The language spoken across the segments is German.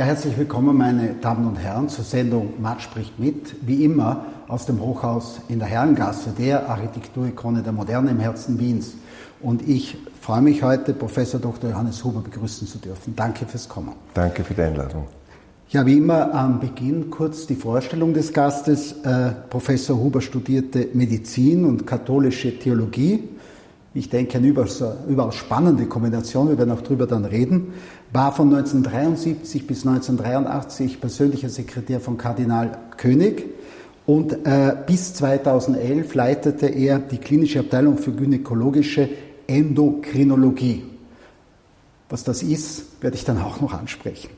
Ja, herzlich willkommen, meine Damen und Herren, zur Sendung Matt spricht mit, wie immer aus dem Hochhaus in der Herrengasse, der Architekturikone der Moderne im Herzen Wiens. Und ich freue mich heute, Professor Dr. Johannes Huber begrüßen zu dürfen. Danke fürs Kommen. Danke für die Einladung. Ja, wie immer am Beginn kurz die Vorstellung des Gastes. Äh, Professor Huber studierte Medizin und katholische Theologie. Ich denke, eine überaus, spannende Kombination, wir werden auch darüber dann reden war von 1973 bis 1983 persönlicher Sekretär von Kardinal König und äh, bis 2011 leitete er die klinische Abteilung für gynäkologische Endokrinologie. Was das ist, werde ich dann auch noch ansprechen.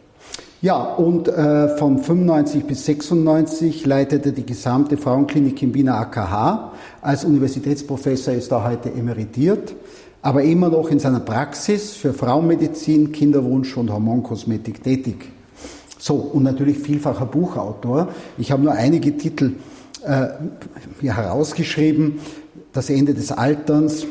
Ja, und äh, von 95 bis 96 leitete die gesamte Frauenklinik im Wiener AKH. Als Universitätsprofessor ist er heute emeritiert aber immer noch in seiner Praxis für Frauenmedizin, Kinderwunsch und Hormonkosmetik tätig. So, und natürlich vielfacher Buchautor. Ich habe nur einige Titel äh, hier herausgeschrieben. Das Ende des Alterns.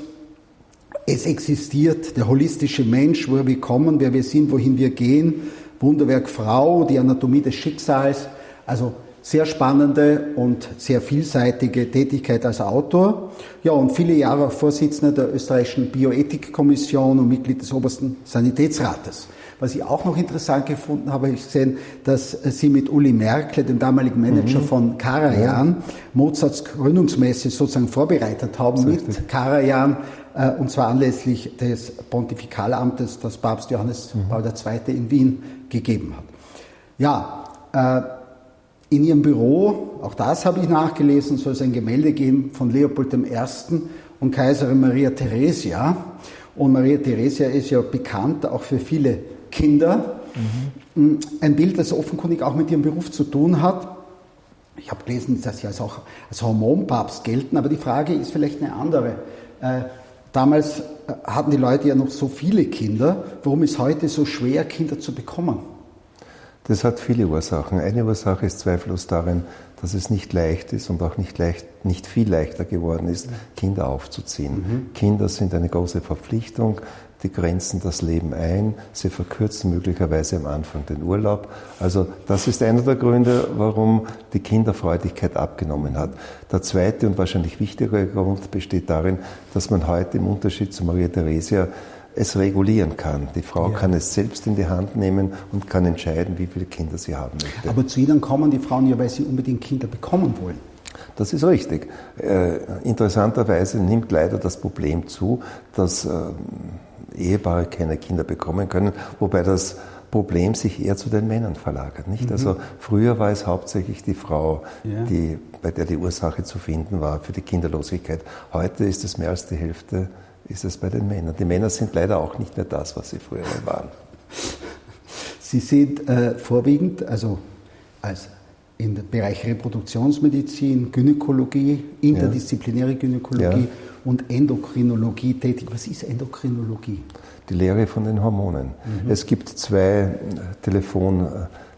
Es existiert der holistische Mensch, woher wir kommen, wer wir sind, wohin wir gehen. Wunderwerk Frau, die Anatomie des Schicksals. Also sehr spannende und sehr vielseitige Tätigkeit als Autor. Ja, und viele Jahre auch Vorsitzender der österreichischen Bioethikkommission und Mitglied des obersten Sanitätsrates. Was ich auch noch interessant gefunden habe, ich gesehen, dass Sie mit Uli Merkel, dem damaligen Manager mhm. von Karajan, ja. Mozarts Gründungsmesse sozusagen vorbereitet haben mit Karajan, äh, und zwar anlässlich des Pontifikalamtes, das Papst Johannes mhm. Paul II. in Wien gegeben hat. Ja, äh, in ihrem Büro, auch das habe ich nachgelesen, soll es ein Gemälde geben von Leopold I. und Kaiserin Maria Theresia. Und Maria Theresia ist ja bekannt auch für viele Kinder. Mhm. Ein Bild, das offenkundig auch mit ihrem Beruf zu tun hat. Ich habe gelesen, dass sie als auch als Hormonpapst gelten, aber die Frage ist vielleicht eine andere. Äh, damals äh, hatten die Leute ja noch so viele Kinder. Warum ist heute so schwer, Kinder zu bekommen? Das hat viele Ursachen. Eine Ursache ist zweifellos darin, dass es nicht leicht ist und auch nicht, leicht, nicht viel leichter geworden ist, Kinder aufzuziehen. Mhm. Kinder sind eine große Verpflichtung, die grenzen das Leben ein, sie verkürzen möglicherweise am Anfang den Urlaub. Also das ist einer der Gründe, warum die Kinderfreudigkeit abgenommen hat. Der zweite und wahrscheinlich wichtigere Grund besteht darin, dass man heute im Unterschied zu Maria Theresia es regulieren kann. Die Frau ja. kann es selbst in die Hand nehmen und kann entscheiden, wie viele Kinder sie haben möchte. Aber zu Ihnen kommen die Frauen ja, weil sie unbedingt Kinder bekommen wollen. Das ist richtig. Äh, interessanterweise nimmt leider das Problem zu, dass äh, Ehepaare keine Kinder bekommen können, wobei das Problem sich eher zu den Männern verlagert. Nicht? Mhm. Also früher war es hauptsächlich die Frau, ja. die, bei der die Ursache zu finden war für die Kinderlosigkeit. Heute ist es mehr als die Hälfte ist es bei den Männern. Die Männer sind leider auch nicht mehr das, was sie früher waren. Sie sind äh, vorwiegend, also als im Bereich Reproduktionsmedizin, Gynäkologie, interdisziplinäre Gynäkologie ja. und Endokrinologie tätig. Was ist Endokrinologie? Die Lehre von den Hormonen. Mhm. Es gibt zwei Telefon-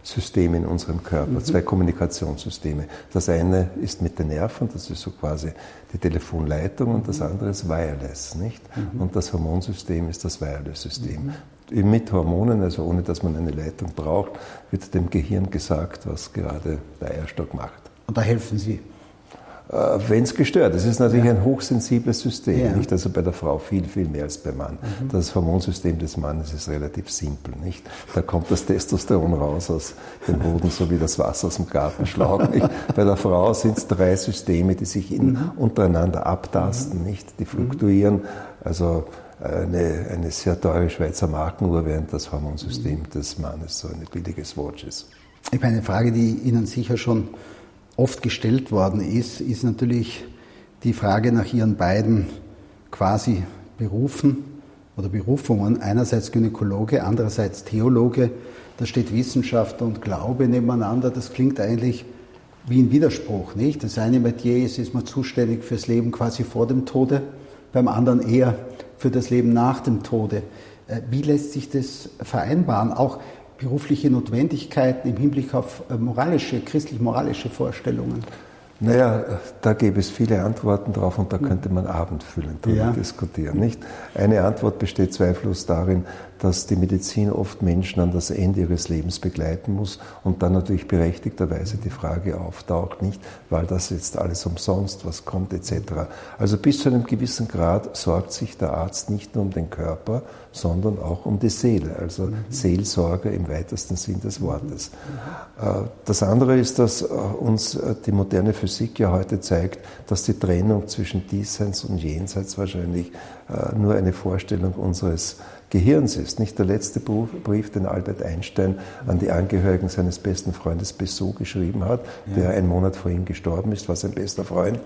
Systeme in unserem Körper, mhm. zwei Kommunikationssysteme. Das eine ist mit den Nerven, das ist so quasi die Telefonleitung, und das mhm. andere ist Wireless, nicht? Mhm. Und das Hormonsystem ist das Wireless-System. Mhm. Mit Hormonen, also ohne dass man eine Leitung braucht, wird dem Gehirn gesagt, was gerade der Eierstock macht. Und da helfen Sie? Äh, wenn es gestört ist. Es ist natürlich ja. ein hochsensibles System, ja. nicht? Also bei der Frau viel, viel mehr als beim Mann. Mhm. Das Hormonsystem des Mannes ist relativ simpel, nicht? Da kommt das Testosteron raus aus dem Boden, so wie das Wasser aus dem Gartenschlauch, nicht? Bei der Frau sind es drei Systeme, die sich in, mhm. untereinander abtasten, mhm. nicht? Die fluktuieren. Also eine, eine sehr teure Schweizer Markenuhr, während das Hormonsystem mhm. des Mannes so ein billiges Watch ist. Ich habe eine Frage, die Ihnen sicher schon oft gestellt worden ist, ist natürlich die Frage nach ihren beiden quasi Berufen oder Berufungen. Einerseits Gynäkologe, andererseits Theologe. Da steht Wissenschaft und Glaube nebeneinander. Das klingt eigentlich wie ein Widerspruch, nicht? Das eine Metier ist, ist man zuständig fürs Leben quasi vor dem Tode, beim anderen eher für das Leben nach dem Tode. Äh, wie lässt sich das vereinbaren? Auch berufliche Notwendigkeiten im Hinblick auf äh, moralische, christlich-moralische Vorstellungen? Naja, da gäbe es viele Antworten drauf und da hm. könnte man abendfüllend darüber ja. diskutieren. Nicht? Eine Antwort besteht zweifellos darin, dass die Medizin oft Menschen an das Ende ihres Lebens begleiten muss und dann natürlich berechtigterweise die Frage auftaucht, nicht, weil das jetzt alles umsonst, was kommt etc. Also bis zu einem gewissen Grad sorgt sich der Arzt nicht nur um den Körper, sondern auch um die Seele, also mhm. Seelsorger im weitesten Sinn des Wortes. Mhm. Das andere ist, dass äh, uns äh, die moderne Physik ja heute zeigt, dass die Trennung zwischen Diesseits und Jenseits wahrscheinlich nur eine Vorstellung unseres Gehirns ist. Nicht der letzte Brief, den Albert Einstein an die Angehörigen seines besten Freundes Bessot geschrieben hat, ja. der ein Monat vor ihm gestorben ist, war sein bester Freund,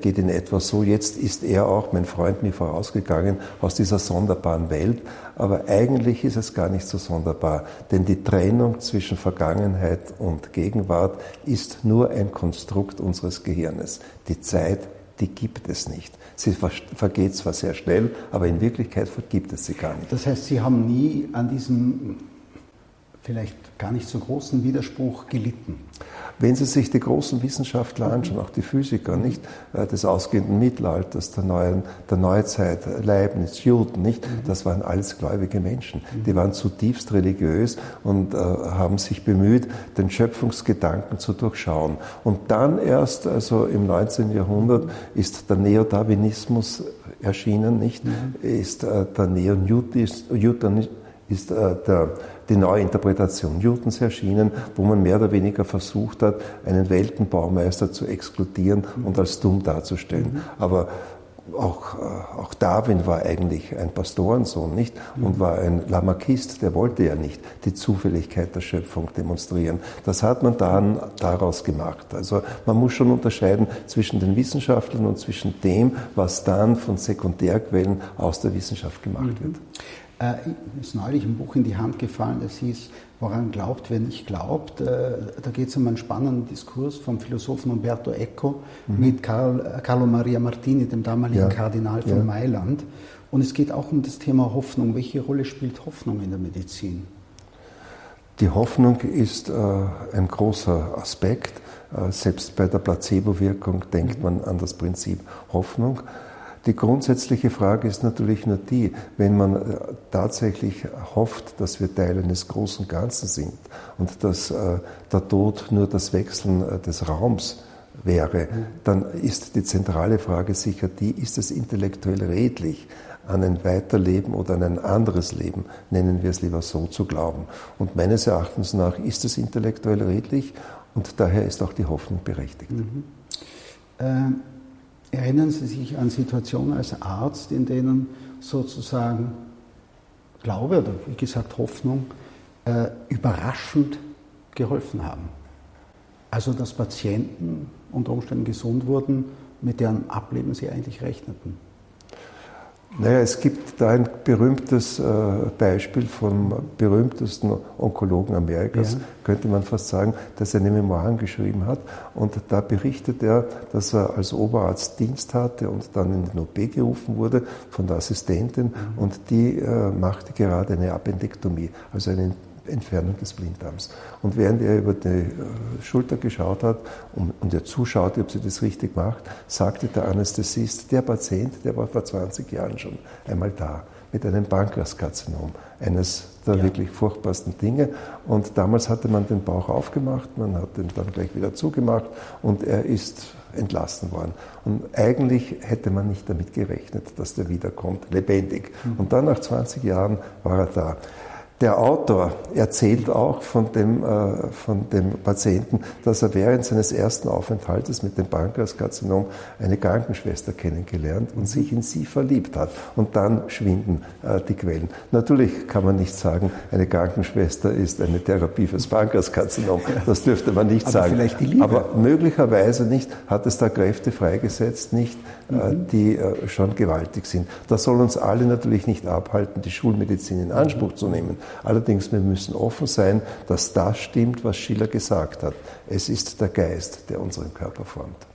geht in etwa so, jetzt ist er auch, mein Freund, mir vorausgegangen aus dieser sonderbaren Welt, aber eigentlich ist es gar nicht so sonderbar, denn die Trennung zwischen Vergangenheit und Gegenwart ist nur ein Konstrukt unseres Gehirnes. Die Zeit die gibt es nicht. Sie vergeht zwar sehr schnell, aber in Wirklichkeit vergibt es sie gar nicht. Das heißt, Sie haben nie an diesem vielleicht gar nicht so großen Widerspruch gelitten. Wenn Sie sich die großen Wissenschaftler anschauen, auch die Physiker, nicht äh, des ausgehenden Mittelalters, der neuen, der Neuzeit, Leibniz, Newton, nicht, das waren alles gläubige Menschen. Die waren zutiefst religiös und äh, haben sich bemüht, den Schöpfungsgedanken zu durchschauen. Und dann erst, also im 19. Jahrhundert, ist der Neodarwinismus erschienen, nicht, mhm. ist äh, der Neo-Newton ist äh, der die neue Interpretation Newtons erschienen, wo man mehr oder weniger versucht hat, einen Weltenbaumeister zu exkludieren und als dumm darzustellen. Aber auch, äh, auch Darwin war eigentlich ein Pastorensohn, nicht? Und war ein Lamarckist, der wollte ja nicht die Zufälligkeit der Schöpfung demonstrieren. Das hat man dann daraus gemacht. Also man muss schon unterscheiden zwischen den Wissenschaftlern und zwischen dem, was dann von Sekundärquellen aus der Wissenschaft gemacht mhm. wird. Äh, ist neulich ein Buch in die Hand gefallen, das hieß Woran glaubt, wer nicht glaubt. Äh, da geht es um einen spannenden Diskurs vom Philosophen Umberto Eco mhm. mit Carl, Carlo Maria Martini, dem damaligen ja. Kardinal von ja. Mailand. Und es geht auch um das Thema Hoffnung. Welche Rolle spielt Hoffnung in der Medizin? Die Hoffnung ist äh, ein großer Aspekt. Äh, selbst bei der Placebo-Wirkung denkt mhm. man an das Prinzip Hoffnung. Die grundsätzliche Frage ist natürlich nur die, wenn man äh, tatsächlich hofft, dass wir Teil eines großen Ganzen sind und dass äh, der Tod nur das Wechseln äh, des Raums wäre, dann ist die zentrale Frage sicher die, ist es intellektuell redlich, an ein Weiterleben oder an ein anderes Leben, nennen wir es lieber so, zu glauben. Und meines Erachtens nach ist es intellektuell redlich und daher ist auch die Hoffnung berechtigt. Mhm. Ähm Erinnern Sie sich an Situationen als Arzt, in denen sozusagen Glaube oder wie gesagt Hoffnung äh, überraschend geholfen haben? Also dass Patienten unter Umständen gesund wurden, mit deren Ableben sie eigentlich rechneten. Naja, es gibt da ein berühmtes äh, Beispiel vom berühmtesten Onkologen Amerikas, ja. könnte man fast sagen, der seine Memoiren geschrieben hat. Und da berichtet er, dass er als Oberarzt Dienst hatte und dann in den OP gerufen wurde von der Assistentin mhm. und die äh, machte gerade eine Appendektomie, also eine Entfernung des Blinddarms. Und während er über die äh, Schulter geschaut hat und er zuschaute, ob sie das richtig macht, sagte der Anästhesist, der Patient, der war vor 20 Jahren schon einmal da mit einem Pankreaskarzinom, eines der ja. wirklich furchtbarsten Dinge. Und damals hatte man den Bauch aufgemacht, man hat den dann gleich wieder zugemacht und er ist entlassen worden. Und eigentlich hätte man nicht damit gerechnet, dass der wiederkommt, lebendig. Mhm. Und dann nach 20 Jahren war er da. Der Autor erzählt auch von dem, äh, von dem Patienten, dass er während seines ersten Aufenthaltes mit dem Pankreaskarzinom eine Krankenschwester kennengelernt und sich in sie verliebt hat. Und dann schwinden äh, die Quellen. Natürlich kann man nicht sagen, eine Krankenschwester ist eine Therapie fürs Pankreaskarzinom. Das dürfte man nicht Aber sagen. Vielleicht die Liebe. Aber möglicherweise nicht hat es da Kräfte freigesetzt, nicht, äh, mhm. die schon gewaltig sind. Das soll uns alle natürlich nicht abhalten, die Schulmedizin in Anspruch zu nehmen. Allerdings, wir müssen offen sein, dass das stimmt, was Schiller gesagt hat. Es ist der Geist, der unseren Körper formt.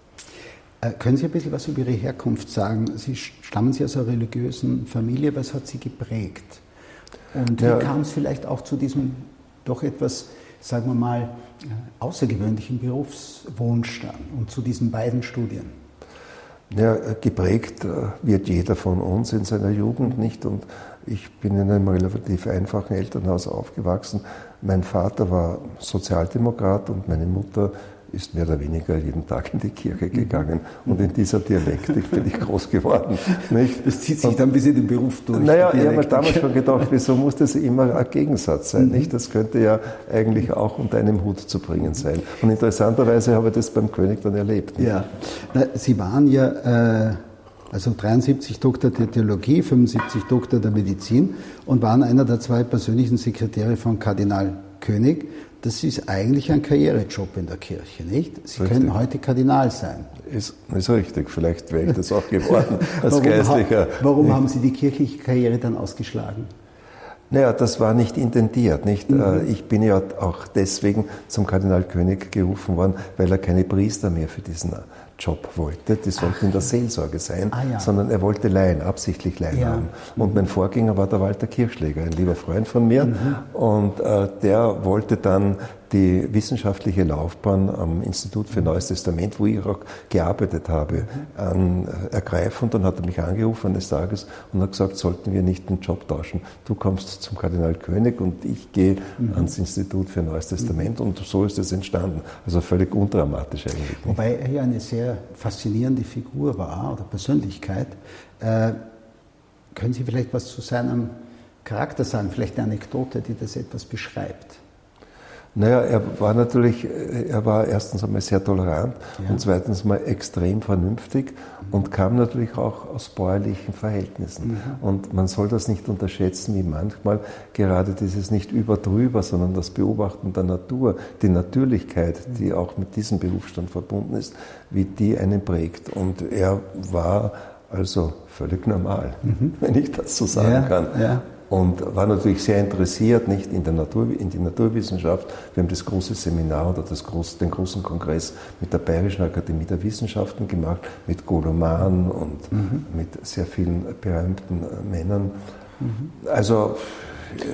Äh, können Sie ein bisschen was über Ihre Herkunft sagen? Sie stammen Sie aus einer religiösen Familie. Was hat Sie geprägt? Und ja. wie kam es vielleicht auch zu diesem doch etwas, sagen wir mal, außergewöhnlichen Berufswunsch dann und zu diesen beiden Studien? Ja, geprägt wird jeder von uns in seiner Jugend nicht und ich bin in einem relativ einfachen Elternhaus aufgewachsen. Mein Vater war Sozialdemokrat und meine Mutter ist mehr oder weniger jeden Tag in die Kirche gegangen. Und in dieser Dialektik bin ich groß geworden. Nicht? Das zieht sich dann bis in den Beruf durch. Naja, ich habe mir damals schon gedacht, wieso muss das immer ein Gegensatz sein? Mhm. Nicht? Das könnte ja eigentlich auch unter einem Hut zu bringen sein. Und interessanterweise habe ich das beim König dann erlebt. Nicht? Ja, Sie waren ja... Äh also 73 Doktor der Theologie, 75 Doktor der Medizin und waren einer der zwei persönlichen Sekretäre von Kardinal König das ist eigentlich ein Karrierejob in der Kirche, nicht? Sie richtig. können heute Kardinal sein. Ist, ist richtig, vielleicht wäre ich das auch geworden als warum Geistlicher. Ha, warum haben Sie die kirchliche Karriere dann ausgeschlagen? Naja, das war nicht intendiert. Nicht? Mhm. Äh, ich bin ja auch deswegen zum Kardinal König gerufen worden, weil er keine Priester mehr für diesen Job wollte. Die sollten Ach. in der Seelsorge sein, ah, ja. sondern er wollte Laien, absichtlich Laien ja. haben. Und mein Vorgänger war der Walter Kirchschläger, ein lieber Freund von mir. Mhm. Und äh, der wollte dann die wissenschaftliche Laufbahn am Institut für Neues Testament, wo ich auch gearbeitet habe, an, äh, ergreifen. Und dann hat er mich angerufen eines Tages und hat gesagt, sollten wir nicht den Job tauschen. Du kommst zum Kardinal König und ich gehe mhm. ans Institut für Neues Testament. Mhm. Und so ist es entstanden. Also völlig undramatisch eigentlich. Wobei er ja eine sehr faszinierende Figur war oder Persönlichkeit. Äh, können Sie vielleicht was zu seinem Charakter sagen? Vielleicht eine Anekdote, die das etwas beschreibt? Naja, er war natürlich, er war erstens einmal sehr tolerant ja. und zweitens mal extrem vernünftig und kam natürlich auch aus bäuerlichen Verhältnissen. Mhm. Und man soll das nicht unterschätzen, wie manchmal gerade dieses nicht überdrüber, sondern das Beobachten der Natur, die Natürlichkeit, die auch mit diesem Berufsstand verbunden ist, wie die einen prägt. Und er war also völlig normal, mhm. wenn ich das so sagen ja, kann. Ja und war natürlich sehr interessiert, nicht in, der Natur, in die Naturwissenschaft. Wir haben das große Seminar oder das groß, den großen Kongress mit der Bayerischen Akademie der Wissenschaften gemacht, mit Goloman und mhm. mit sehr vielen berühmten äh, Männern. Mhm. Also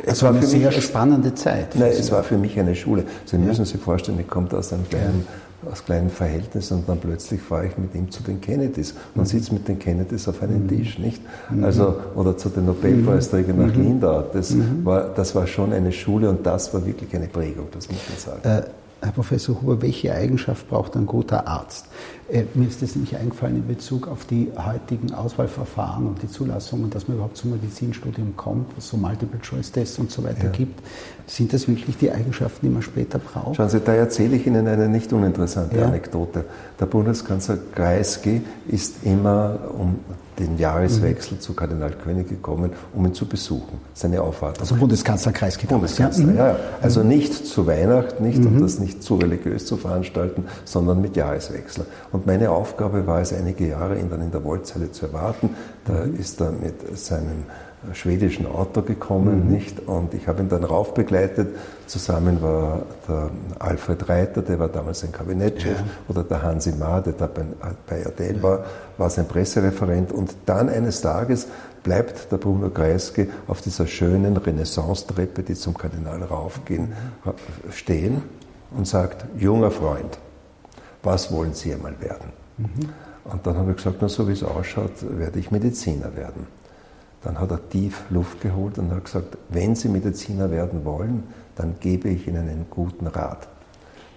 es, war, war eine sehr mich, spannende Zeit. Nein, es war für mich eine Schule. Sie müssen sich vorstellen, ich komme aus einem kleinen ja aus kleinen Verhältnissen und dann plötzlich fahre ich mit ihm zu den Kennedys. Man mhm. sitzt mit den Kennedys auf einem mhm. Tisch, nicht? Mhm. Also, oder zu den Nobelpreisträgern nach mhm. Lindau. Das, war, das war schon eine Schule und das war wirklich eine Prägung, das muss man sagen. Äh, Herr Professor Huber, welche Eigenschaft braucht ein guter Arzt? Äh, mir ist das nämlich eingefallen in Bezug auf die heutigen Auswahlverfahren und die Zulassungen, dass man überhaupt zum Medizinstudium kommt, was so Multiple-Choice-Tests und so weiter ja. gibt. Sind das wirklich die Eigenschaften, die man später braucht? Schauen Sie, da erzähle ich Ihnen eine nicht uninteressante ja. Anekdote. Der Bundeskanzler Kreisky ist immer um den Jahreswechsel mhm. zu Kardinal König gekommen, um ihn zu besuchen, seine Aufwartung. Also Bundeskanzlerkreis Bundeskanzler, ja. ja. Also mhm. nicht zu Weihnachten, nicht, mhm. um das nicht zu religiös zu veranstalten, sondern mit Jahreswechsel. Und meine Aufgabe war es, einige Jahre ihn dann in der Wollzeile zu erwarten. Da mhm. ist er mit seinem schwedischen Auto gekommen, mhm. nicht? Und ich habe ihn dann raufbegleitet. Zusammen war der Alfred Reiter, der war damals ein Kabinettchef, ja. oder der Hansi Maar, der da bei, bei Adel war, war sein Pressereferent. Und dann eines Tages bleibt der Bruno Kreisky auf dieser schönen Renaissance-Treppe, die zum Kardinal raufgehen, mhm. stehen und sagt, junger Freund, was wollen Sie einmal werden? Mhm. Und dann habe ich gesagt, na, so wie es ausschaut, werde ich Mediziner werden. Dann hat er tief Luft geholt und hat gesagt, wenn Sie Mediziner werden wollen, dann gebe ich Ihnen einen guten Rat.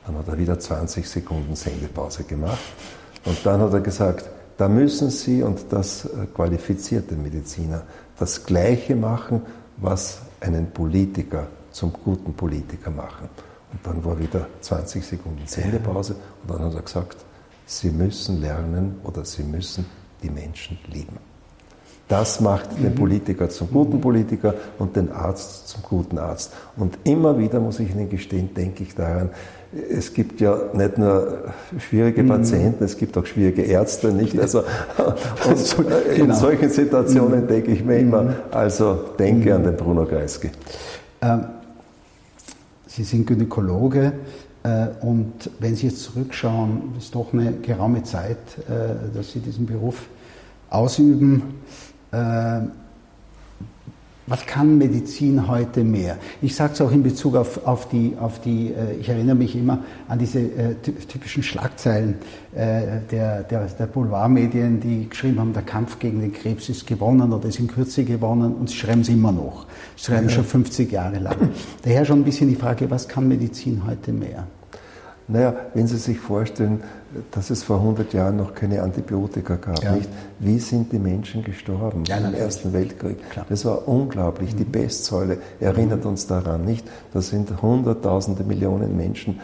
Dann hat er wieder 20 Sekunden Sendepause gemacht und dann hat er gesagt, da müssen Sie, und das äh, qualifiziert den Mediziner, das Gleiche machen, was einen Politiker zum guten Politiker machen. Und dann war wieder 20 Sekunden Sendepause und dann hat er gesagt, Sie müssen lernen oder Sie müssen die Menschen lieben. Das macht den Politiker zum guten Politiker und den Arzt zum guten Arzt. Und immer wieder, muss ich Ihnen gestehen, denke ich daran, es gibt ja nicht nur schwierige mhm. Patienten, es gibt auch schwierige Ärzte, nicht? Also, und in genau. solchen Situationen denke ich mir immer, mhm. also denke an den Bruno Kreisky. Ähm, Sie sind Gynäkologe äh, und wenn Sie jetzt zurückschauen, ist doch eine geraume Zeit, äh, dass Sie diesen Beruf ausüben. Äh, was kann Medizin heute mehr? Ich sage es auch in Bezug auf, auf die, auf die äh, ich erinnere mich immer an diese äh, typischen Schlagzeilen äh, der, der, der Boulevardmedien, die geschrieben haben, der Kampf gegen den Krebs ist gewonnen oder ist in Kürze gewonnen und sie schreiben es immer noch. Sie schreiben ja. schon 50 Jahre lang. Daher schon ein bisschen die Frage, was kann Medizin heute mehr? Naja, wenn Sie sich vorstellen, dass es vor 100 Jahren noch keine Antibiotika gab, ja. nicht? Wie sind die Menschen gestorben ja, im Ersten Weltkrieg? Klar. Das war unglaublich. Mhm. Die Pestsäule erinnert mhm. uns daran, nicht? Da sind Hunderttausende Millionen Menschen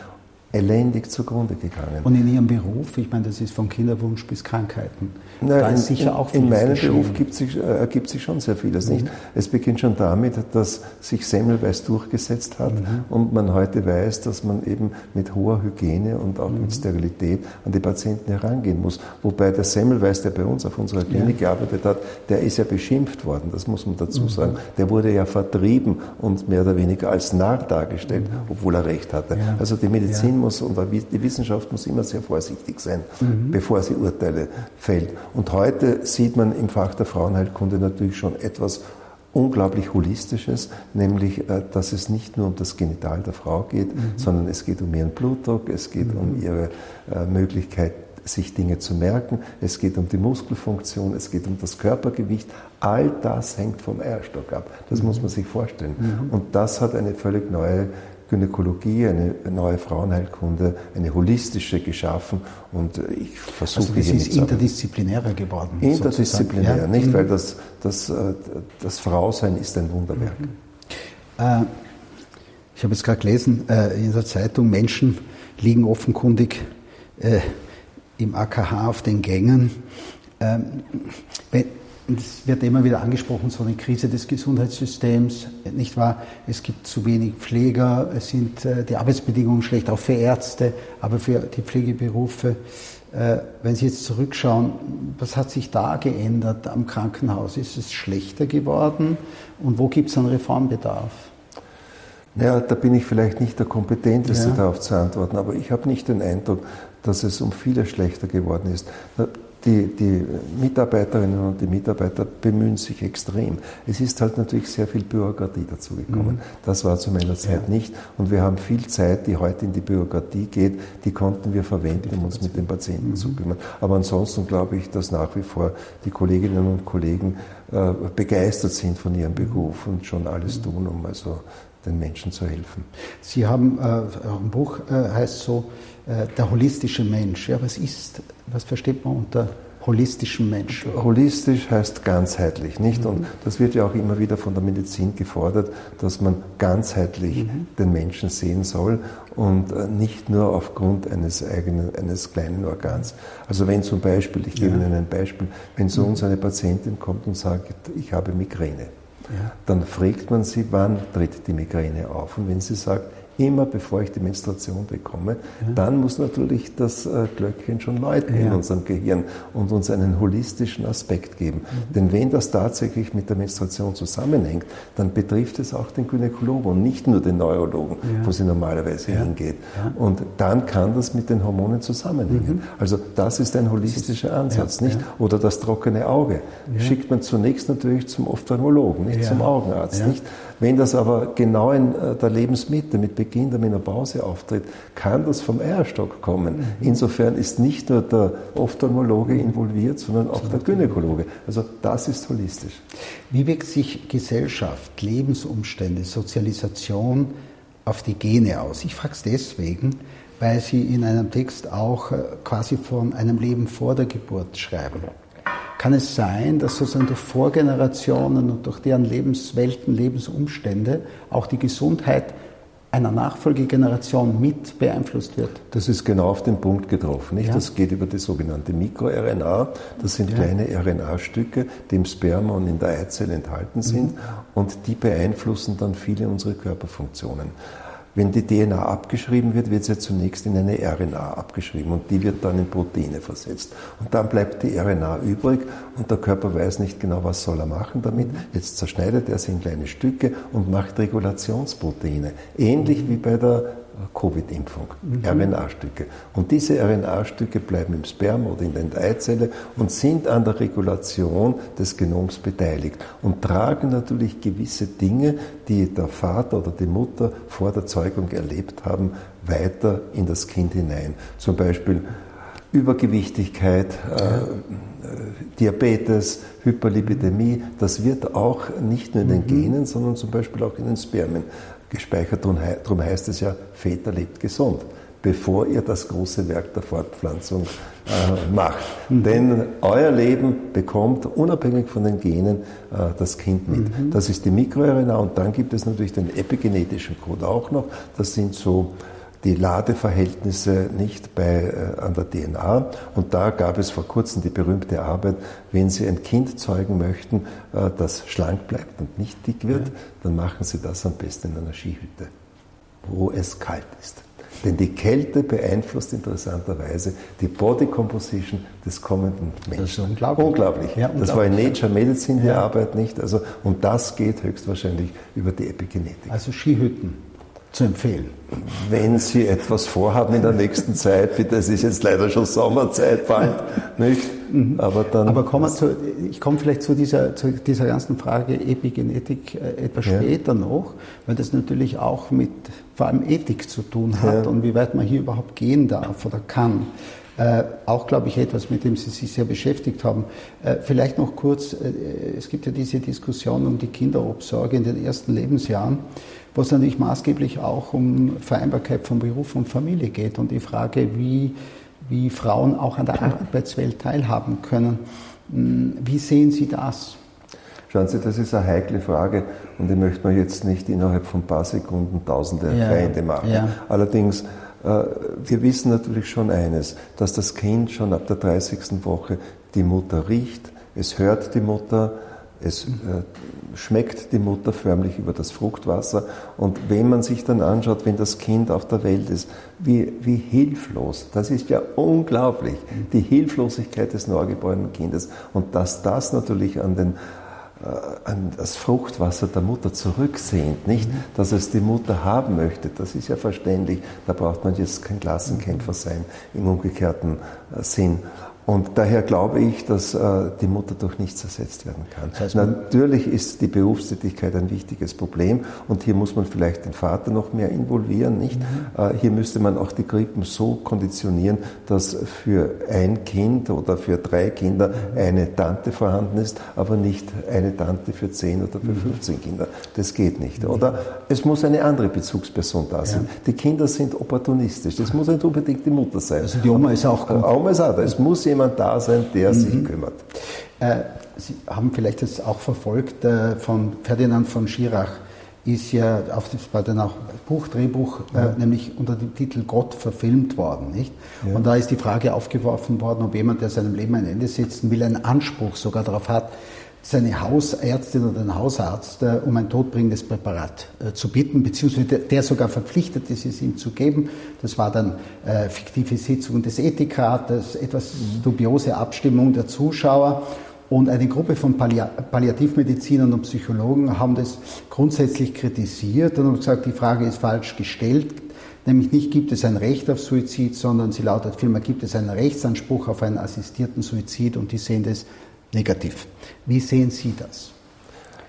elendig zugrunde gegangen. Und in Ihrem Beruf, ich meine, das ist von Kinderwunsch bis Krankheiten, Nein, da ist sicher in, auch In meinem. Beruf gibt sich, äh, ergibt sich schon sehr vieles. Mhm. Nicht? Es beginnt schon damit, dass sich Semmelweis durchgesetzt hat mhm. und man heute weiß, dass man eben mit hoher Hygiene und auch mhm. mit Sterilität an die Patienten herangehen muss. Wobei der Semmelweis, der bei uns auf unserer Klinik ja. gearbeitet hat, der ist ja beschimpft worden, das muss man dazu mhm. sagen. Der wurde ja vertrieben und mehr oder weniger als Narr dargestellt, mhm. obwohl er recht hatte. Ja. Also die Medizin ja. Muss und die Wissenschaft muss immer sehr vorsichtig sein, mhm. bevor sie Urteile fällt. Und heute sieht man im Fach der Frauenheilkunde natürlich schon etwas unglaublich Holistisches, nämlich, äh, dass es nicht nur um das Genital der Frau geht, mhm. sondern es geht um ihren Blutdruck, es geht mhm. um ihre äh, Möglichkeit, sich Dinge zu merken, es geht um die Muskelfunktion, es geht um das Körpergewicht. All das hängt vom Eierstock ab. Das mhm. muss man sich vorstellen. Mhm. Und das hat eine völlig neue Gynäkologie, eine neue Frauenheilkunde, eine holistische geschaffen und ich versuche also das ist interdisziplinärer geworden. Interdisziplinär, ja. nicht, mhm. weil das, das, äh, das Frausein ist ein Wunderwerk. Mhm. Äh, ich habe jetzt gerade gelesen äh, in der Zeitung, Menschen liegen offenkundig im AKH auf den Gängen. Ähm, es wird immer wieder angesprochen, so eine Krise des Gesundheitssystems, nicht wahr? Es gibt zu wenig Pfleger, es sind äh, die Arbeitsbedingungen schlecht, auch für Ärzte, aber für die Pflegeberufe. Äh, wenn Sie jetzt zurückschauen, was hat sich da geändert am Krankenhaus? Ist es schlechter geworden und wo gibt es einen Reformbedarf? Naja, da bin ich vielleicht nicht der Kompetenteste ja. darauf zu antworten, aber ich habe nicht den Eindruck, dass es um viele schlechter geworden ist die, die Mitarbeiterinnen und die Mitarbeiter bemühen sich extrem. Es ist halt natürlich sehr viel Bürokratie dazugekommen. Mhm. Das war zu meiner Zeit ja. nicht. Und wir haben viel Zeit, die heute in die Bürokratie geht, die konnten wir verwenden, um uns mit den Patienten mhm. zu kümmern. Aber ansonsten glaube ich, dass nach wie vor die Kolleginnen und Kollegen äh, begeistert sind von ihrem Beruf und schon alles mhm. tun, um also den Menschen zu helfen. Sie haben, äh, ein Buch äh, heißt so, der holistische Mensch. Ja, was ist, was versteht man unter holistischem Mensch? Holistisch heißt ganzheitlich, nicht? Mhm. Und das wird ja auch immer wieder von der Medizin gefordert, dass man ganzheitlich mhm. den Menschen sehen soll und äh, nicht nur aufgrund eines eigenen, eines kleinen Organs. Also wenn zum Beispiel, ich gebe ja. Ihnen ein Beispiel, wenn zu mhm. uns eine Patientin kommt und sagt, ich habe Migräne, ja. dann fragt man sie, wann tritt die Migräne auf? Und wenn sie sagt, immer bevor ich die Menstruation bekomme, ja. dann muss natürlich das äh, Glöckchen schon läuten ja. in unserem Gehirn und uns einen holistischen Aspekt geben. Mhm. Denn wenn das tatsächlich mit der Menstruation zusammenhängt, dann betrifft es auch den Gynäkologen und nicht nur den Neurologen, ja. wo sie normalerweise hingeht. Und dann kann das mit den Hormonen zusammenhängen. Mhm. Also das ist ein holistischer Ansatz, nicht? Oder das trockene Auge schickt man zunächst natürlich zum Ophthalmologen, nicht zum Augenarzt, nicht? Wenn das aber genau in äh, der Lebensmitte mit Beginn der Menopause auftritt, kann das vom Eierstock kommen. Mhm. Insofern ist nicht nur der Ophthalmologe involviert, sondern auch der Gynäkologe. Also das ist holistisch. Wie wirkt sich Gesellschaft, Lebensumstände, Sozialisation auf die Gene aus? Ich frage es deswegen, weil Sie in einem Text auch äh, quasi von einem Leben vor der Geburt schreiben. Kann es sein, dass sozusagen durch Vorgenerationen und durch deren Lebenswelten, Lebensumstände auch die Gesundheit einer Nachfolgegeneration mit beeinflusst wird? Das ist genau auf den Punkt getroffen. Nicht? Ja. Das geht über die sogenannte MikroRNA. Das sind ja. kleine RNA-Stücke, die im Sperma und in der Eizelle enthalten sind mhm. und die beeinflussen dann viele unserer Körperfunktionen. Wenn die DNA abgeschrieben wird, wird sie zunächst in eine RNA abgeschrieben und die wird dann in Proteine versetzt. Und dann bleibt die RNA übrig und der Körper weiß nicht genau, was soll er machen damit. Jetzt zerschneidet er sie in kleine Stücke und macht Regulationsproteine. Ähnlich wie bei der Covid-Impfung, mhm. RNA-Stücke. Und diese RNA-Stücke bleiben im Sperma oder in der Eizelle und sind an der Regulation des Genoms beteiligt und tragen natürlich gewisse Dinge, die der Vater oder die Mutter vor der Zeugung erlebt haben, weiter in das Kind hinein. Zum Beispiel Übergewichtigkeit, äh, Diabetes, Hyperlipidämie, das wird auch nicht nur in den mhm. Genen, sondern zum Beispiel auch in den Spermien gespeichert. Darum heißt es ja, Väter lebt gesund, bevor ihr das große Werk der Fortpflanzung äh, macht. Mhm. Denn euer Leben bekommt unabhängig von den Genen äh, das Kind mit. Mhm. Das ist die MikroRNA und dann gibt es natürlich den epigenetischen Code auch noch. Das sind so die Ladeverhältnisse nicht bei, äh, an der DNA. Und da gab es vor kurzem die berühmte Arbeit, wenn Sie ein Kind zeugen möchten, äh, das schlank bleibt und nicht dick wird, ja. dann machen Sie das am besten in einer Skihütte, wo es kalt ist. Denn die Kälte beeinflusst interessanterweise die Body Composition des kommenden Menschen. Das ist unglaublich. Unglaublich. Ja, unglaublich. Das war in Nature Medicine die ja. Arbeit nicht. Also, und das geht höchstwahrscheinlich über die Epigenetik. Also Skihütten zu empfehlen. Wenn Sie etwas vorhaben in der nächsten Zeit, bitte, es ist jetzt leider schon Sommerzeit bald, nicht? Mhm. Aber dann. Aber kommen zu, ich komme vielleicht zu dieser, zu dieser ganzen Frage Epigenetik äh, etwas ja. später noch, weil das natürlich auch mit vor allem Ethik zu tun hat ja. und wie weit man hier überhaupt gehen darf oder kann. Äh, auch, glaube ich, etwas, mit dem Sie sich sehr beschäftigt haben. Äh, vielleicht noch kurz, äh, es gibt ja diese Diskussion um die Kinderobsorge in den ersten Lebensjahren wo es natürlich maßgeblich auch um Vereinbarkeit von Beruf und Familie geht und die Frage, wie, wie Frauen auch an der Arbeitswelt teilhaben können. Hm, wie sehen Sie das? Schauen Sie, das ist eine heikle Frage und die möchte man jetzt nicht innerhalb von ein paar Sekunden tausende ja, Feinde machen. Ja. Allerdings, äh, wir wissen natürlich schon eines, dass das Kind schon ab der 30. Woche die Mutter riecht, es hört die Mutter, es äh, schmeckt die Mutter förmlich über das Fruchtwasser. Und wenn man sich dann anschaut, wenn das Kind auf der Welt ist, wie, wie hilflos, das ist ja unglaublich, die Hilflosigkeit des neugeborenen Kindes. Und dass das natürlich an den äh, an das Fruchtwasser der Mutter zurücksehnt, nicht? Dass es die Mutter haben möchte, das ist ja verständlich. Da braucht man jetzt kein Klassenkämpfer sein im umgekehrten äh, Sinn. Und daher glaube ich, dass äh, die Mutter durch nichts ersetzt werden kann. Das heißt, Natürlich ist die Berufstätigkeit ein wichtiges Problem und hier muss man vielleicht den Vater noch mehr involvieren, nicht? Mhm. Äh, hier müsste man auch die Krippen so konditionieren, dass für ein Kind oder für drei Kinder eine Tante vorhanden ist, aber nicht eine Tante für zehn oder für 15 mhm. Kinder. Das geht nicht. Oder es muss eine andere Bezugsperson da sein. Ja. Die Kinder sind opportunistisch. Das muss nicht unbedingt die Mutter sein. Also die Oma ist auch gut. Die Oma ist auch da. Es muss jemand da sein, der mhm. sich kümmert. Äh, Sie haben vielleicht das auch verfolgt, äh, von Ferdinand von Schirach ist ja auf das, Buch, Drehbuch, äh, ja. äh, nämlich unter dem Titel Gott verfilmt worden, nicht? Ja. Und da ist die Frage aufgeworfen worden, ob jemand, der seinem Leben ein Ende setzen will, einen Anspruch sogar darauf hat, seine Hausärztin oder den Hausarzt äh, um ein todbringendes Präparat äh, zu bitten, beziehungsweise der sogar verpflichtet ist, es ihm zu geben. Das war dann äh, fiktive Sitzung des Ethikrates, etwas dubiose Abstimmung der Zuschauer. Und eine Gruppe von Palli Palliativmedizinern und Psychologen haben das grundsätzlich kritisiert und haben gesagt, die Frage ist falsch gestellt. Nämlich nicht gibt es ein Recht auf Suizid, sondern sie lautet vielmehr gibt es einen Rechtsanspruch auf einen assistierten Suizid und die sehen das negativ. Wie sehen Sie das?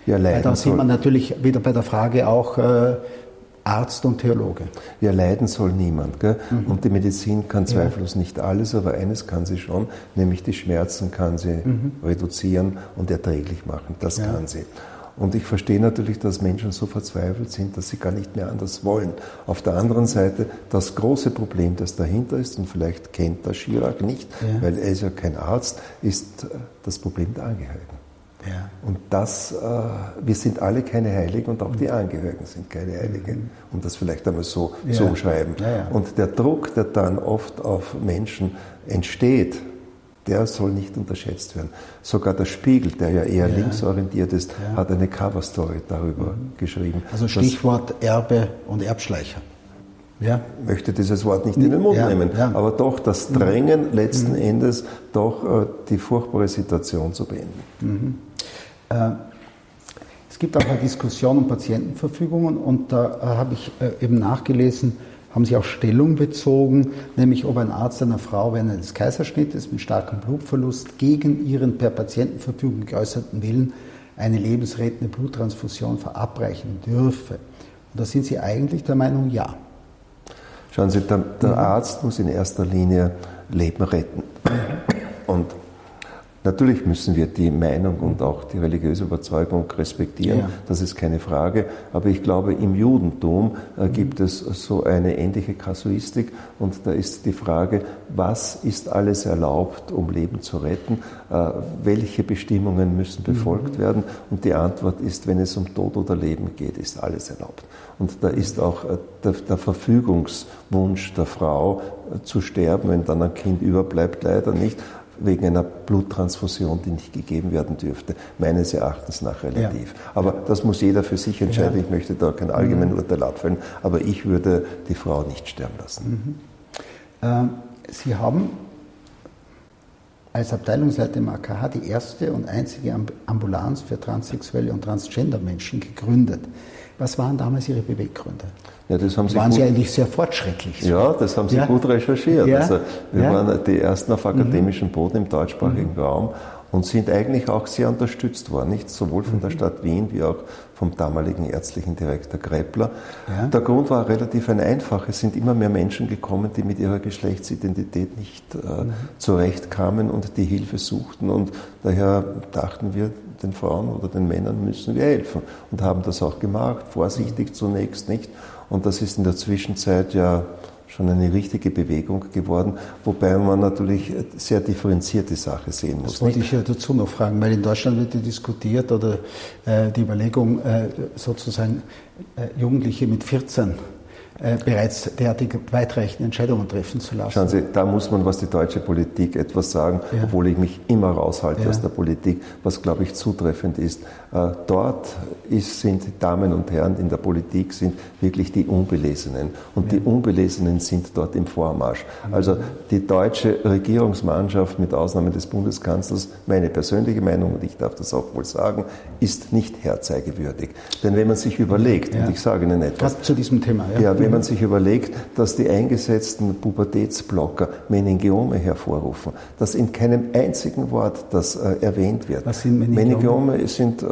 Ja, leiden Weil da sieht man natürlich wieder bei der Frage auch äh, Arzt und Theologe. Ja, leiden soll niemand. Gell? Mhm. Und die Medizin kann zweifellos ja. nicht alles, aber eines kann sie schon, nämlich die Schmerzen kann sie mhm. reduzieren und erträglich machen. Das ja. kann sie. Und ich verstehe natürlich, dass Menschen so verzweifelt sind, dass sie gar nicht mehr anders wollen. Auf der anderen Seite, das große Problem, das dahinter ist, und vielleicht kennt das Chirac nicht, ja. weil er ist ja kein Arzt, ist äh, das Problem der Angehörigen. Ja. Und das, äh, wir sind alle keine Heiligen und auch die Angehörigen sind keine Heiligen, mhm. um das vielleicht einmal so ja. zu umschreiben. Ja, und der Druck, der dann oft auf Menschen entsteht, der soll nicht unterschätzt werden. Sogar der Spiegel, der ja eher ja. linksorientiert ist, ja. hat eine Coverstory darüber mhm. geschrieben. Also Stichwort Erbe und Erbschleicher. Ja. Ich möchte dieses Wort nicht in den Mund ja, nehmen, ja. aber doch das Drängen mhm. letzten mhm. Endes, doch äh, die furchtbare Situation zu beenden. Mhm. Äh, es gibt auch eine Diskussion um Patientenverfügungen und da äh, habe ich äh, eben nachgelesen, haben Sie auch Stellung bezogen, nämlich ob ein Arzt einer Frau während eines Kaiserschnittes mit starkem Blutverlust gegen ihren per Patientenverfügung geäußerten Willen eine lebensrettende Bluttransfusion verabreichen dürfe. Und da sind Sie eigentlich der Meinung, ja. Schauen Sie, der, der mhm. Arzt muss in erster Linie Leben retten. Und Natürlich müssen wir die Meinung und auch die religiöse Überzeugung respektieren, ja. das ist keine Frage. Aber ich glaube, im Judentum äh, gibt es so eine ähnliche Kasuistik und da ist die Frage, was ist alles erlaubt, um Leben zu retten? Äh, welche Bestimmungen müssen befolgt mhm. werden? Und die Antwort ist, wenn es um Tod oder Leben geht, ist alles erlaubt. Und da ist auch äh, der, der Verfügungswunsch der Frau zu sterben, wenn dann ein Kind überbleibt, leider nicht wegen einer Bluttransfusion, die nicht gegeben werden dürfte, meines Erachtens nach relativ. Ja. Aber das muss jeder für sich entscheiden. Ja. Ich möchte da kein allgemeines mhm. Urteil abfällen, aber ich würde die Frau nicht sterben lassen. Mhm. Ähm, Sie haben als Abteilungsleiter im AKH die erste und einzige Ambulanz für transsexuelle und transgender Menschen gegründet. Was waren damals Ihre Beweggründe? Ja, das haben Sie waren gut, Sie eigentlich sehr fortschrittlich. Ja, das haben Sie ja. gut recherchiert. Ja. Also wir ja. waren die ersten auf akademischem Boden im deutschsprachigen mhm. Raum und sind eigentlich auch sehr unterstützt worden, nicht sowohl von der mhm. Stadt Wien wie auch vom damaligen ärztlichen Direktor Greppler. Ja. Der Grund war relativ ein einfacher. Es sind immer mehr Menschen gekommen, die mit ihrer Geschlechtsidentität nicht äh, mhm. zurechtkamen und die Hilfe suchten. Und daher dachten wir, den Frauen oder den Männern müssen wir helfen und haben das auch gemacht, vorsichtig zunächst nicht. Und das ist in der Zwischenzeit ja schon eine richtige Bewegung geworden, wobei man natürlich sehr differenzierte Sache sehen muss. Das wollte ich ja dazu noch fragen, weil in Deutschland wird ja diskutiert oder äh, die Überlegung, äh, sozusagen äh, Jugendliche mit 14 äh, bereits derartige weitreichende Entscheidungen treffen zu lassen. Schauen Sie, da muss man, was die deutsche Politik etwas sagen, ja. obwohl ich mich immer raushalte ja. aus der Politik, was, glaube ich, zutreffend ist. Äh, dort ist, sind Damen und Herren in der Politik sind wirklich die Unbelesenen. Und ja. die Unbelesenen sind dort im Vormarsch. Mhm. Also die deutsche Regierungsmannschaft, mit Ausnahme des Bundeskanzlers, meine persönliche Meinung, und ich darf das auch wohl sagen, ist nicht herzeigewürdig. Denn wenn man sich überlegt, und ich sage Ihnen etwas. Was zu diesem Thema, ja wenn man sich überlegt, dass die eingesetzten Pubertätsblocker Meningiome hervorrufen, dass in keinem einzigen Wort das äh, erwähnt wird. Was sind Meningiome? Meningiome sind, äh,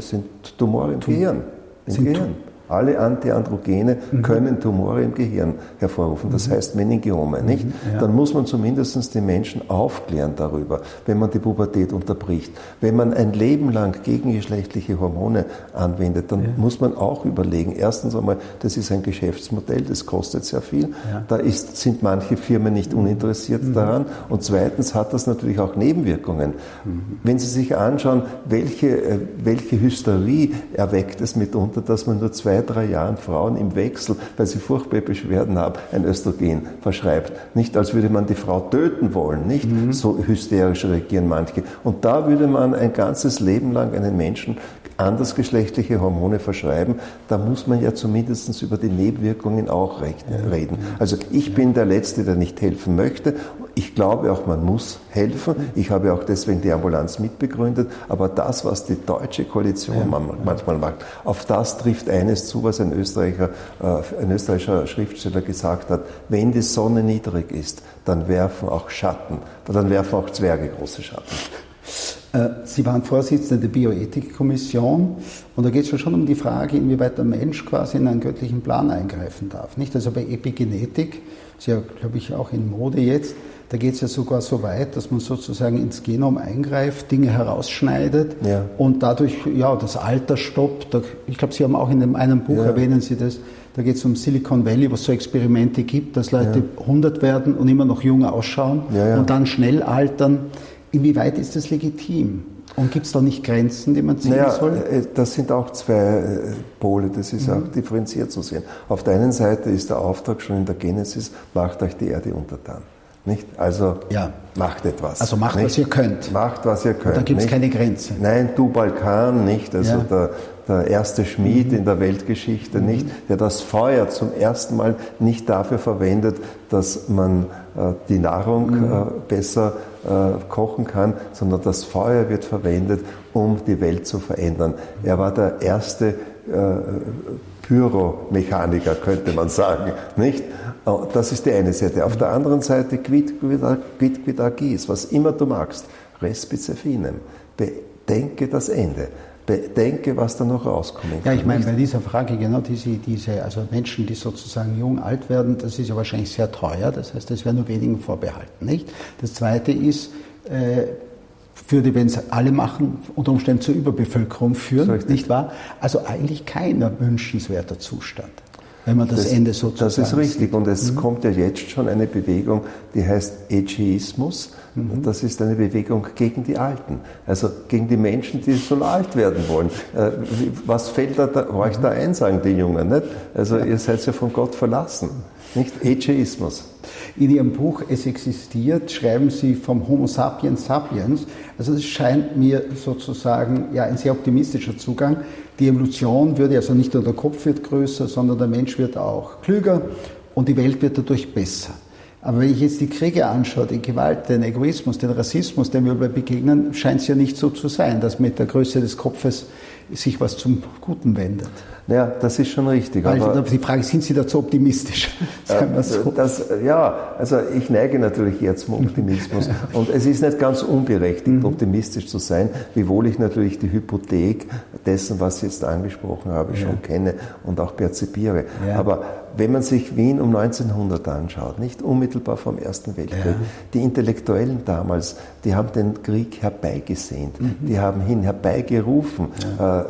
sind Tumore im Tum Gehirn. Im Gehirn. Alle Antiandrogene mhm. können Tumore im Gehirn hervorrufen, das mhm. heißt Meningiome, nicht? Mhm, ja. Dann muss man zumindest die Menschen aufklären darüber, wenn man die Pubertät unterbricht. Wenn man ein Leben lang gegengeschlechtliche Hormone anwendet, dann ja. muss man auch überlegen, erstens einmal, das ist ein Geschäftsmodell, das kostet sehr viel, ja. da ist, sind manche Firmen nicht uninteressiert mhm. daran und zweitens hat das natürlich auch Nebenwirkungen. Mhm. Wenn Sie sich anschauen, welche, äh, welche Hysterie erweckt es mitunter, dass man nur zwei zwei, drei Jahren Frauen im Wechsel, weil sie furchtbare Beschwerden haben, ein Östrogen verschreibt. Nicht, als würde man die Frau töten wollen, nicht? Mhm. So hysterisch reagieren manche. Und da würde man ein ganzes Leben lang einen Menschen andersgeschlechtliche Hormone verschreiben, da muss man ja zumindest über die Nebenwirkungen auch reden. Also ich bin der Letzte, der nicht helfen möchte. Ich glaube auch, man muss helfen. Ich habe auch deswegen die Ambulanz mitbegründet. Aber das, was die deutsche Koalition manchmal macht, auf das trifft eines zu, was ein Österreicher, äh, ein österreichischer Schriftsteller gesagt hat. Wenn die Sonne niedrig ist, dann werfen auch Schatten, dann werfen auch Zwerge große Schatten. Äh, Sie waren Vorsitzende der Bioethikkommission und da geht es schon um die Frage, inwieweit der Mensch quasi in einen göttlichen Plan eingreifen darf. Nicht? Also bei Epigenetik, ist ja, glaube ich, auch in Mode jetzt, da geht es ja sogar so weit, dass man sozusagen ins Genom eingreift, Dinge herausschneidet ja. und dadurch ja, das Alter stoppt. Ich glaube, Sie haben auch in dem einen Buch ja. erwähnen Sie das, da geht es um Silicon Valley, wo es so Experimente gibt, dass Leute ja. 100 werden und immer noch jung ausschauen und dann schnell altern. Inwieweit ist das legitim? Und gibt es da nicht Grenzen, die man ziehen naja, soll? Äh, das sind auch zwei äh, Pole, das ist mhm. auch differenziert zu sehen. Auf der einen Seite ist der Auftrag schon in der Genesis, macht euch die Erde untertan. Nicht? Also ja. macht etwas. Also macht, nicht? was ihr könnt. Macht, was ihr könnt. Und da gibt es keine Grenze. Nein, du Balkan, nicht? Also ja. der, der erste Schmied mhm. in der Weltgeschichte, mhm. nicht? Der das Feuer zum ersten Mal nicht dafür verwendet, dass man die Nahrung mhm. äh, besser äh, kochen kann, sondern das Feuer wird verwendet, um die Welt zu verändern. Er war der erste äh, Pyromechaniker, könnte man sagen. Nicht? Das ist die eine Seite. Auf der anderen Seite quid quid, quid agis, was immer du magst. Respice finem. Bedenke das Ende. Bedenke, was da noch rauskommt. Ja, ich meine, bei dieser Frage, genau diese, diese, also Menschen, die sozusagen jung, alt werden, das ist ja wahrscheinlich sehr teuer. Das heißt, das wäre nur wenigen vorbehalten, nicht? Das zweite ist, äh, würde, wenn es alle machen, unter Umständen zur Überbevölkerung führen, nicht wahr? Also eigentlich kein wünschenswerter Zustand wenn man das, das Ende sozusagen Das ist richtig. Und es mhm. kommt ja jetzt schon eine Bewegung, die heißt Ageismus. Mhm. Das ist eine Bewegung gegen die Alten. Also gegen die Menschen, die so alt werden wollen. Äh, was fällt da, da euch da ein, sagen die Jungen, nicht? Also ihr seid ja von Gott verlassen. Nicht Ageismus. In Ihrem Buch Es existiert schreiben Sie vom Homo sapiens sapiens. Also es scheint mir sozusagen ja ein sehr optimistischer Zugang. Die Evolution würde also nicht nur der Kopf wird größer, sondern der Mensch wird auch klüger und die Welt wird dadurch besser. Aber wenn ich jetzt die Kriege anschaue, die Gewalt, den Egoismus, den Rassismus, den wir begegnen, scheint es ja nicht so zu sein, dass mit der Größe des Kopfes sich was zum Guten wendet. Ja, das ist schon richtig. Aber die Frage, sind Sie dazu optimistisch? Sagen wir so. Das, ja, also ich neige natürlich eher zum Optimismus. Und es ist nicht ganz unberechtigt, mhm. optimistisch zu sein, wiewohl ich natürlich die Hypothek dessen, was ich jetzt angesprochen habe, schon kenne und auch perzipiere. Ja. Aber wenn man sich Wien um 1900 anschaut, nicht unmittelbar vom Ersten Weltkrieg, ja. die Intellektuellen damals, die haben den Krieg herbeigesehnt, mhm. die haben ihn herbeigerufen, ja. Äh,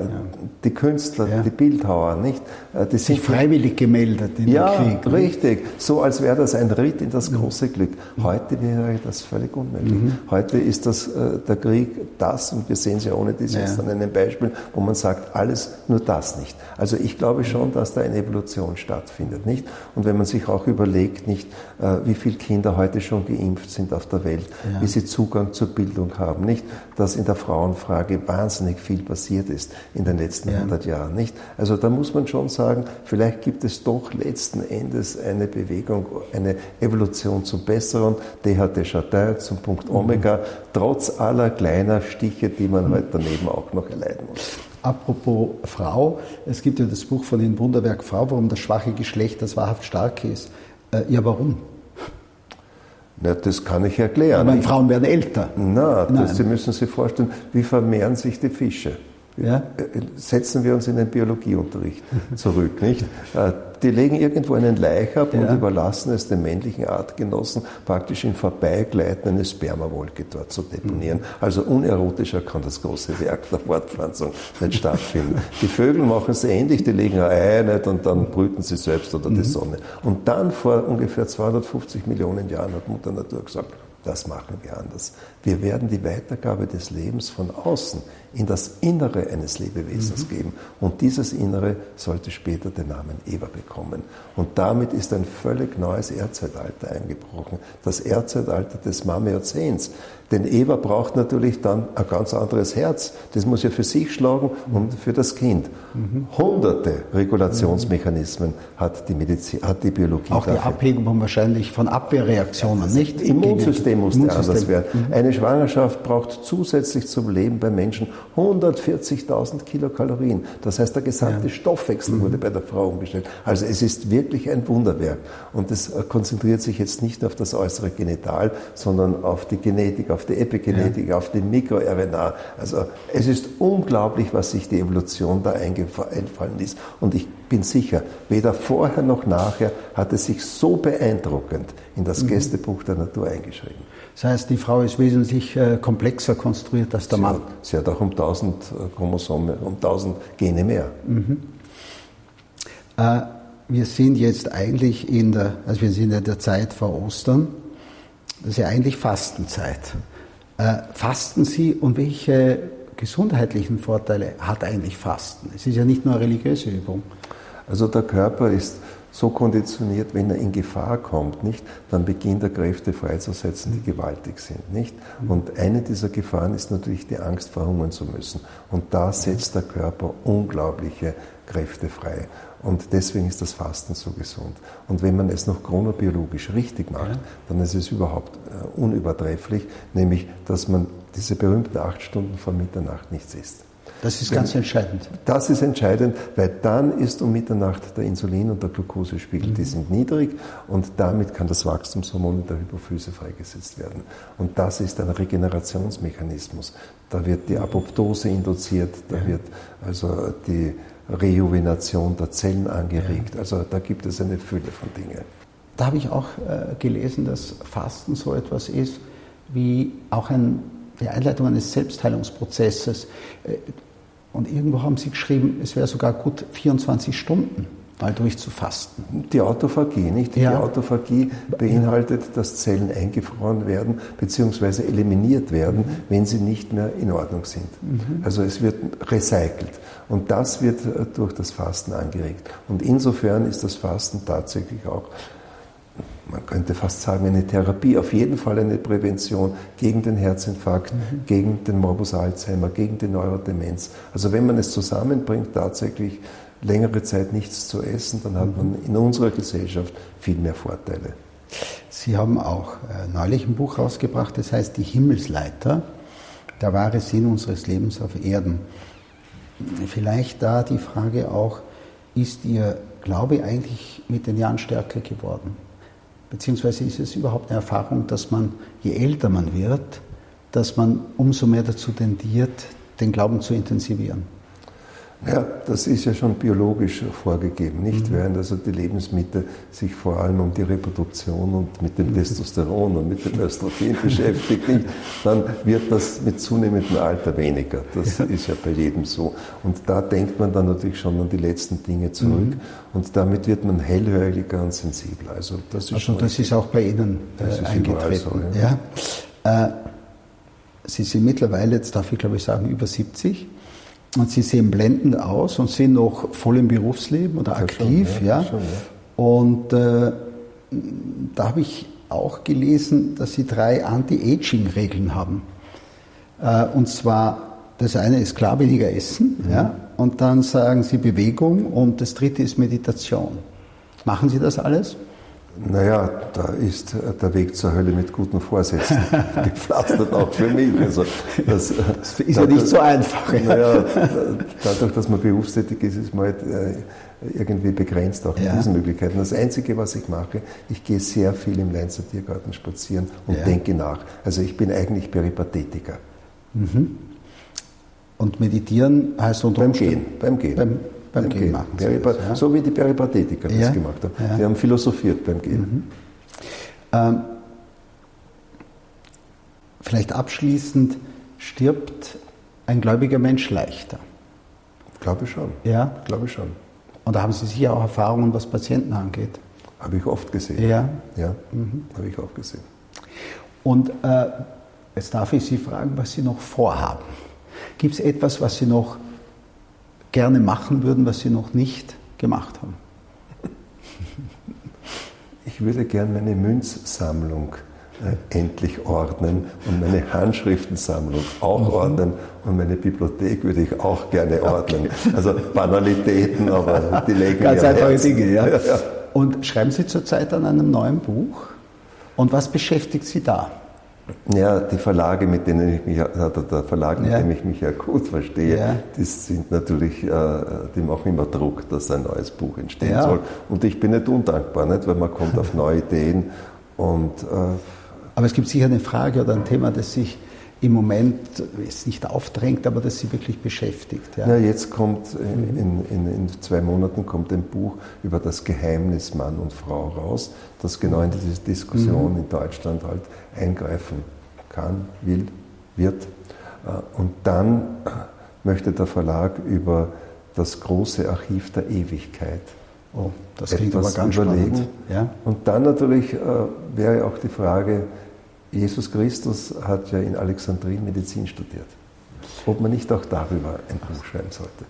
die Künstler, die Bildhauer, nicht? Äh, die sind freiwillig gemeldet in ja, den Krieg. Ja, richtig. So als wäre das ein Ritt in das große Glück. Heute wäre das völlig unmöglich. Mhm. Heute ist das, äh, der Krieg das, und wir sehen es ja ohne dies jetzt an einem Beispiel, wo man sagt, alles nur das nicht. Also ich glaube schon, dass da eine Evolution stattfindet stattfindet, nicht? Und wenn man sich auch überlegt, nicht, äh, wie viele Kinder heute schon geimpft sind auf der Welt, ja. wie sie Zugang zur Bildung haben, nicht? Dass in der Frauenfrage wahnsinnig viel passiert ist in den letzten ja. 100 Jahren, nicht? Also da muss man schon sagen, vielleicht gibt es doch letzten Endes eine Bewegung, eine Evolution zum Besseren, DHT Châtain zum Punkt Omega, mhm. trotz aller kleiner Stiche, die man mhm. halt daneben auch noch erleiden muss. Apropos Frau, es gibt ja das Buch von Ihnen Wunderwerk Frau, warum das schwache Geschlecht das wahrhaft starke ist. Äh, ja, warum? Na, das kann ich erklären. Aber Frauen werden älter. Na, das, Sie müssen sich vorstellen, wie vermehren sich die Fische? Ja? Setzen wir uns in den Biologieunterricht zurück, nicht? Äh, die legen irgendwo einen Laich ab ja. und überlassen es den männlichen Artgenossen, praktisch im Vorbeigleiten eine Spermawolke dort zu deponieren. Mhm. Also unerotischer kann das große Werk der Fortpflanzung nicht stattfinden. die Vögel machen es ähnlich, die legen ein Ei nicht und dann brüten sie selbst oder mhm. die Sonne. Und dann vor ungefähr 250 Millionen Jahren hat Mutter Natur gesagt, das machen wir anders. Wir werden die Weitergabe des Lebens von außen in das Innere eines Lebewesens mhm. geben. Und dieses Innere sollte später den Namen Eva bekommen. Und damit ist ein völlig neues Erdzeitalter eingebrochen. Das Erdzeitalter des Mammiozäns. Denn Eva braucht natürlich dann ein ganz anderes Herz. Das muss ja für sich schlagen und für das Kind. Mhm. Hunderte Regulationsmechanismen hat die, Medizin, hat die Biologie. Auch dafür. die Abhebung wahrscheinlich von Abwehrreaktionen, nicht? Das Immunsystem muss anders werden. Mhm. Eine Schwangerschaft braucht zusätzlich zum Leben beim Menschen 140.000 Kilokalorien. Das heißt, der gesamte ja. Stoffwechsel mhm. wurde bei der Frau umgestellt. Also es ist wirklich ein Wunderwerk. Und es konzentriert sich jetzt nicht auf das äußere Genital, sondern auf die Genetik, auf die Epigenetik, ja. auf die MikroRNA. Also es ist unglaublich, was sich die Evolution da einfallen ließ. Und ich bin sicher, weder vorher noch nachher hat es sich so beeindruckend in das mhm. Gästebuch der Natur eingeschrieben. Das heißt, die Frau ist wesentlich äh, komplexer konstruiert als der sie Mann. Hat, sie hat auch um 1000 äh, Chromosome, um 1000 Gene mehr. Mhm. Äh, wir sind jetzt eigentlich in der, also wir sind in der Zeit vor Ostern. Das ist ja eigentlich Fastenzeit. Äh, fasten Sie und welche gesundheitlichen Vorteile hat eigentlich Fasten? Es ist ja nicht nur eine religiöse Übung. Also der Körper ist so konditioniert, wenn er in Gefahr kommt, nicht, dann beginnt er Kräfte freizusetzen, die gewaltig sind, nicht? Und eine dieser Gefahren ist natürlich die Angst, verhungern zu müssen. Und da setzt der Körper unglaubliche Kräfte frei. Und deswegen ist das Fasten so gesund. Und wenn man es noch chronobiologisch richtig macht, dann ist es überhaupt äh, unübertrefflich, nämlich dass man diese berühmten acht Stunden vor Mitternacht nichts isst. Das ist ganz entscheidend. Das ist entscheidend, weil dann ist um Mitternacht der Insulin- und der Glukosespiegel, mhm. die sind niedrig und damit kann das Wachstumshormon in der Hypophyse freigesetzt werden. Und das ist ein Regenerationsmechanismus. Da wird die Apoptose induziert, da ja. wird also die Rejuvenation der Zellen angeregt. Ja. Also da gibt es eine Fülle von Dingen. Da habe ich auch äh, gelesen, dass Fasten so etwas ist wie auch ein, die Einleitung eines Selbstheilungsprozesses. Äh, und irgendwo haben sie geschrieben, es wäre sogar gut 24 Stunden mal durchzufasten. Die Autophagie, nicht? Ja. Die Autophagie beinhaltet, dass Zellen eingefroren werden bzw. eliminiert werden, mhm. wenn sie nicht mehr in Ordnung sind. Mhm. Also es wird recycelt. Und das wird äh, durch das Fasten angeregt. Und insofern ist das Fasten tatsächlich auch man könnte fast sagen, eine Therapie, auf jeden Fall eine Prävention gegen den Herzinfarkt, mhm. gegen den Morbus Alzheimer, gegen die Neurodemenz. Also wenn man es zusammenbringt, tatsächlich längere Zeit nichts zu essen, dann hat man in unserer Gesellschaft viel mehr Vorteile. Sie haben auch äh, neulich ein Buch rausgebracht, das heißt Die Himmelsleiter, der wahre Sinn unseres Lebens auf Erden. Vielleicht da die Frage auch, ist Ihr Glaube eigentlich mit den Jahren stärker geworden? Beziehungsweise ist es überhaupt eine Erfahrung, dass man, je älter man wird, dass man umso mehr dazu tendiert, den Glauben zu intensivieren? Ja, das ist ja schon biologisch vorgegeben, nicht? Mhm. Während also die Lebensmittel sich vor allem um die Reproduktion und mit dem mhm. Testosteron und mit dem Östrogen beschäftigt, nicht? dann wird das mit zunehmendem Alter weniger. Das ja. ist ja bei jedem so. Und da denkt man dann natürlich schon an die letzten Dinge zurück mhm. und damit wird man hellhöriger und sensibler. Also das ist, also das ist auch bei Ihnen äh, eingetreten. So, ja. ja. Äh, Sie sind mittlerweile, jetzt darf ich glaube ich sagen, über 70. Und sie sehen blendend aus und sind noch voll im Berufsleben oder aktiv. Schon, ja, ja. Schon, ja. Und äh, da habe ich auch gelesen, dass sie drei Anti-Aging-Regeln haben. Äh, und zwar, das eine ist klar weniger essen, mhm. ja, und dann sagen sie Bewegung und das dritte ist Meditation. Machen Sie das alles? Naja, da ist der Weg zur Hölle mit guten Vorsätzen gepflastert, auch für mich. Also das, das ist ja nicht so einfach. Naja, dadurch, dass man berufstätig ist, ist man halt äh, irgendwie begrenzt auch in ja. diesen Möglichkeiten. Das Einzige, was ich mache, ich gehe sehr viel im Leinzer Tiergarten spazieren und ja. denke nach. Also ich bin eigentlich Peripathetiker. Mhm. Und meditieren heißt unter Beim Gehen. Beim Gehen. Beim beim Gehen machen. Peripa das, ja? So wie die Peripathetiker das gemacht haben. Ja. Die haben philosophiert beim Gehen. Mhm. Ähm, vielleicht abschließend, stirbt ein gläubiger Mensch leichter? Glaube schon. Ja? Glaube schon. Und da haben Sie sicher auch Erfahrungen, was Patienten angeht. Habe ich oft gesehen. Ja? Ja, mhm. habe ich auch gesehen. Und äh, jetzt darf ich Sie fragen, was Sie noch vorhaben. Gibt es etwas, was Sie noch gerne machen würden, was Sie noch nicht gemacht haben? Ich würde gerne meine Münzsammlung äh, endlich ordnen und meine Handschriftensammlung auch mhm. ordnen und meine Bibliothek würde ich auch gerne ordnen. Also Banalitäten, aber die legen Ganz einfache Dinge, ja, ja. Und schreiben Sie zurzeit an einem neuen Buch? Und was beschäftigt Sie da? Ja, die Verlage, mit denen ich mich, also der Verlag, mit ja. dem ich mich ja gut verstehe, ja. die sind natürlich, äh, die machen immer Druck, dass ein neues Buch entstehen ja. soll. Und ich bin nicht undankbar, nicht? weil man kommt auf neue Ideen und. Äh, Aber es gibt sicher eine Frage oder ein Thema, das sich im Moment es nicht aufdrängt, aber das sie wirklich beschäftigt. Ja, ja jetzt kommt in, in, in, zwei Monaten kommt ein Buch über das Geheimnis Mann und Frau raus, das genau in diese Diskussion mhm. in Deutschland halt eingreifen kann, will, wird. Äh, und dann möchte der Verlag über das große Archiv der Ewigkeit oh, das klingt etwas aber ganz überlegen. Ja? Und dann natürlich äh, wäre auch die Frage, Jesus Christus hat ja in Alexandrien Medizin studiert. Ob man nicht auch darüber ein Buch schreiben sollte.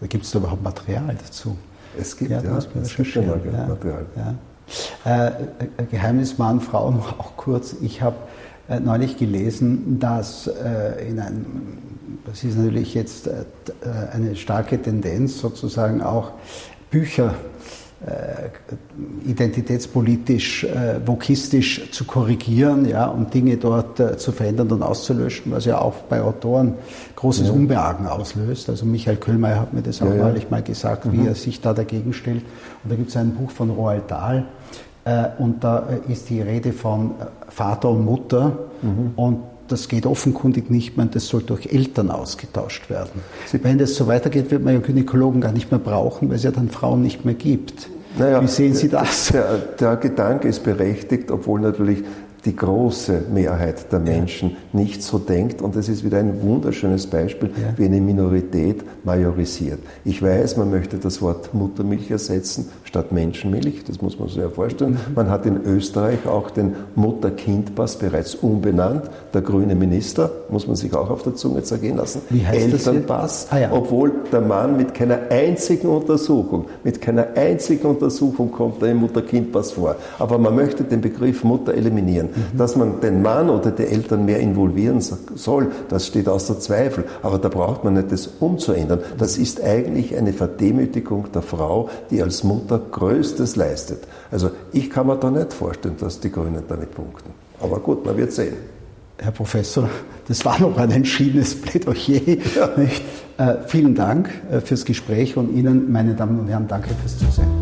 Da gibt es überhaupt Material dazu. Es gibt ja, ja es gibt ja Material. Ja. Äh, Geheimnis Mann, Frau noch auch kurz. Ich habe äh, neulich gelesen, dass äh, in einem, das ist natürlich jetzt äh, eine starke Tendenz, sozusagen auch Bücher äh, identitätspolitisch, äh, vokistisch zu korrigieren ja, und Dinge dort äh, zu verändern und auszulöschen, was ja auch bei Autoren großes ja. Unbehagen auslöst. Also Michael Köhlmeier hat mir das auch ja, neulich mal gesagt, mhm. wie er sich da dagegen stellt. Und da gibt es ein Buch von Roald Dahl äh, und da ist die Rede von Vater und Mutter mhm. und das geht offenkundig nicht mehr und das soll durch Eltern ausgetauscht werden. Wenn das so weitergeht, wird man ja Gynäkologen gar nicht mehr brauchen, weil es ja dann Frauen nicht mehr gibt. Naja, Wie sehen Sie das? Der, der Gedanke ist berechtigt, obwohl natürlich die große Mehrheit der Menschen ja. nicht so denkt. Und das ist wieder ein wunderschönes Beispiel, ja. wie eine Minorität majorisiert. Ich weiß, man möchte das Wort Muttermilch ersetzen statt Menschenmilch, das muss man sich ja vorstellen. Man hat in Österreich auch den Mutter-Kind-Pass bereits umbenannt. Der grüne Minister, muss man sich auch auf der Zunge zergehen lassen, wie heißt Elternpass, ah, ja. obwohl der Mann mit keiner einzigen Untersuchung, mit keiner einzigen Untersuchung kommt er im Mutter-Kind-Pass vor. Aber man möchte den Begriff Mutter eliminieren. Mhm. Dass man den Mann oder die Eltern mehr involvieren soll, das steht außer Zweifel. Aber da braucht man nicht das umzuändern. Das ist eigentlich eine Verdemütigung der Frau, die als Mutter Größtes leistet. Also ich kann mir da nicht vorstellen, dass die Grünen damit punkten. Aber gut, man wird sehen. Herr Professor, das war noch ein entschiedenes Plädoyer. Ja. Äh, vielen Dank äh, fürs Gespräch und Ihnen, meine Damen und Herren, danke fürs Zusehen.